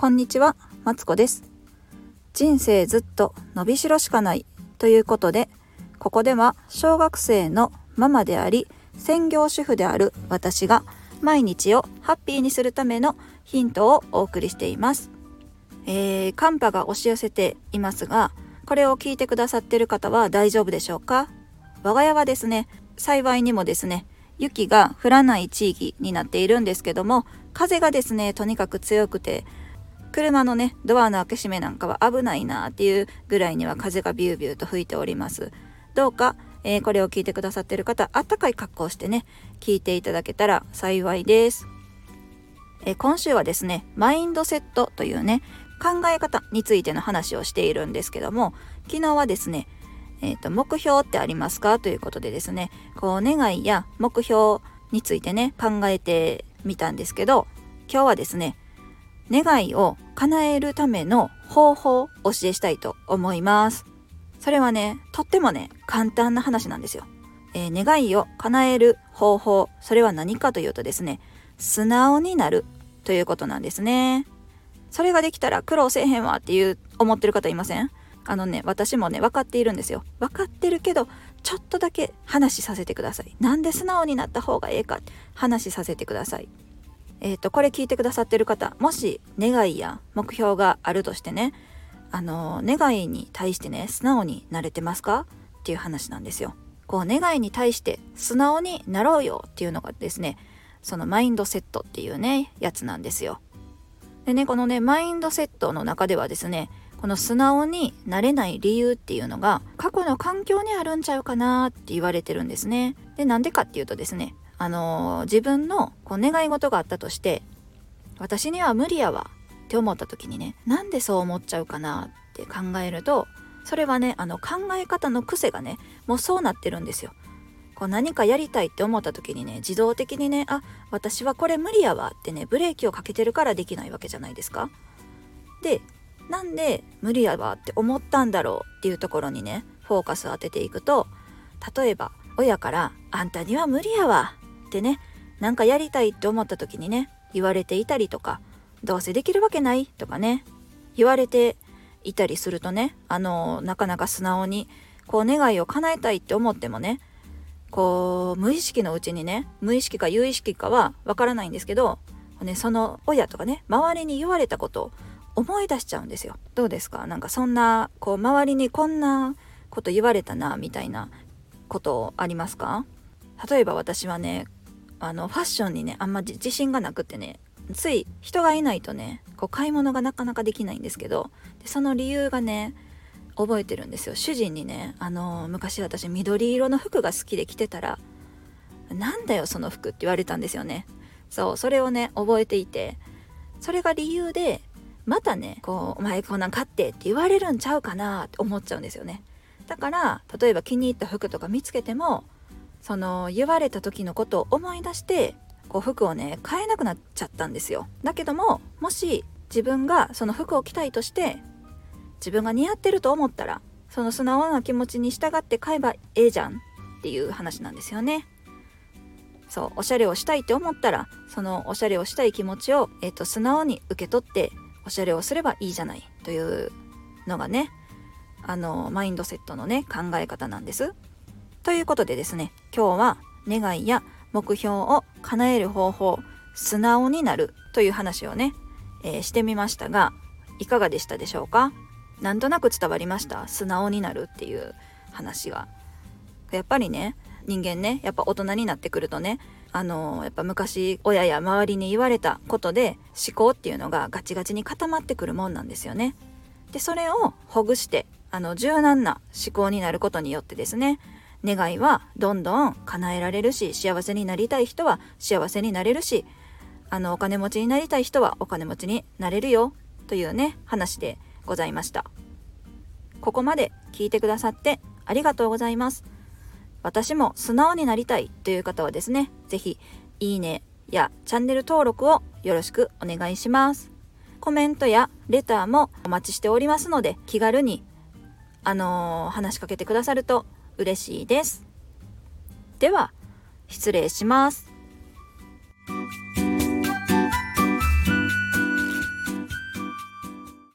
こんにちは、マツコです。人生ずっと伸びしろしかないということで、ここでは小学生のママであり、専業主婦である私が毎日をハッピーにするためのヒントをお送りしています。えー、寒波が押し寄せていますが、これを聞いてくださっている方は大丈夫でしょうか？我が家はですね、幸いにもですね、雪が降らない地域になっているんですけども、風がですね、とにかく強くて、車のね、ドアの開け閉めなんかは危ないなっていうぐらいには風がビュービューと吹いております。どうか、えーこれを聞いてくださってる方、あったかい格好をしてね、聞いていただけたら幸いです。えー今週はですね、マインドセットというね、考え方についての話をしているんですけども、昨日はですね、えーと目標ってありますかということでですねこう願いや目標についてね考えてみたんですけど今日はですね願いを叶えるための方法をお教えしたいと思います。それはねとってもね簡単な話なんですよ、えー願いを叶える方法それは何かというとですね素直になるということなんですね。それができたら苦労せえへんわっていう思ってる方いません？あのね私もね分かっているんですよ。分かってるけどちょっとだけ話させてください。なんで素直になった方がええか話させてください。えっ、とこれ聞いてくださってる方もし願いや目標があるとしてねあの願いに対してね素直になれてますか？っていう話なんですよ。こう願いに対して素直になろうよっていうのがですねそのマインドセットっていうねやつなんですよ。でねこのねマインドセットの中ではですねこの素直になれない理由っていうのが過去の環境にあるんちゃうかなって言われてるんですね。でなんでかっていうとですねあのー自分のこう願い事があったとして私には無理やわって思った時にねなんでそう思っちゃうかなって考えるとそれはねあの考え方の癖がねもうそうなってるんですよ。こう何かやりたいって思った時にね自動的にねあ私はこれ無理やわってねブレーキをかけてるからできないわけじゃないですか。でなんで無理やわって思ったんだろうっていうところにねフォーカスを当てていくと例えば親から「あんたには無理やわ」ってねなんかやりたいって思った時にね言われていたりとか「どうせできるわけない」とかね言われていたりするとねあのなかなか素直にこう願いを叶えたいって思ってもねこう無意識のうちにね無意識か有意識かはわからないんですけど、ね、その親とかね周りに言われたことを思い出しちゃうんですよ。どうですか？なんかそんなこう周りにこんなこと言われたなみたいなことありますか？例えば私はねあのファッションにねあんまじ自信がなくてねつい人がいないとねこう買い物がなかなかできないんですけどでその理由がね覚えてるんですよ。主人にねあの昔私緑色の服が好きで着てたら「なんだよその服」って言われたんですよね。そうそれをね覚えていてそれが理由でまたねこう「お前こんなん買って」って言われるんちゃうかなって思っちゃうんですよね。だから例えば気に入った服とか見つけてもその言われた時のことを思い出してこう服をね買えなくなっちゃったんですよだけどももし自分がその服を着たいとして自分が似合ってると思ったらその素直な気持ちに従って買えばええじゃんっていう話なんですよねそうおしゃれをしたいって思ったらそのおしゃれをしたい気持ちを、えっと素直に受け取っておしゃれをすればいいじゃないというのがねあのマインドセットのね考え方なんです。ということでですね今日は願いや目標を叶える方法素直になるという話をね、えーしてみましたがいかがでしたでしょうか？なんとなく伝わりました？素直になるっていう話がやっぱりね人間ねやっぱ大人になってくるとねあのやっぱ昔親や周りに言われたことで思考っていうのがガチガチに固まってくるもんなんですよね。でそれをほぐしてあの柔軟な思考になることによってですね願いはどんどん叶えられるし幸せになりたい人は幸せになれるしあのお金持ちになりたい人はお金持ちになれるよというね話でございました。ここまで聞いてくださってありがとうございます。私も素直になりたいという方はですね是非いいねやチャンネル登録をよろしくお願いします。コメントやレターもお待ちしておりますので気軽にあのー話しかけてくださると嬉しいです。では失礼します。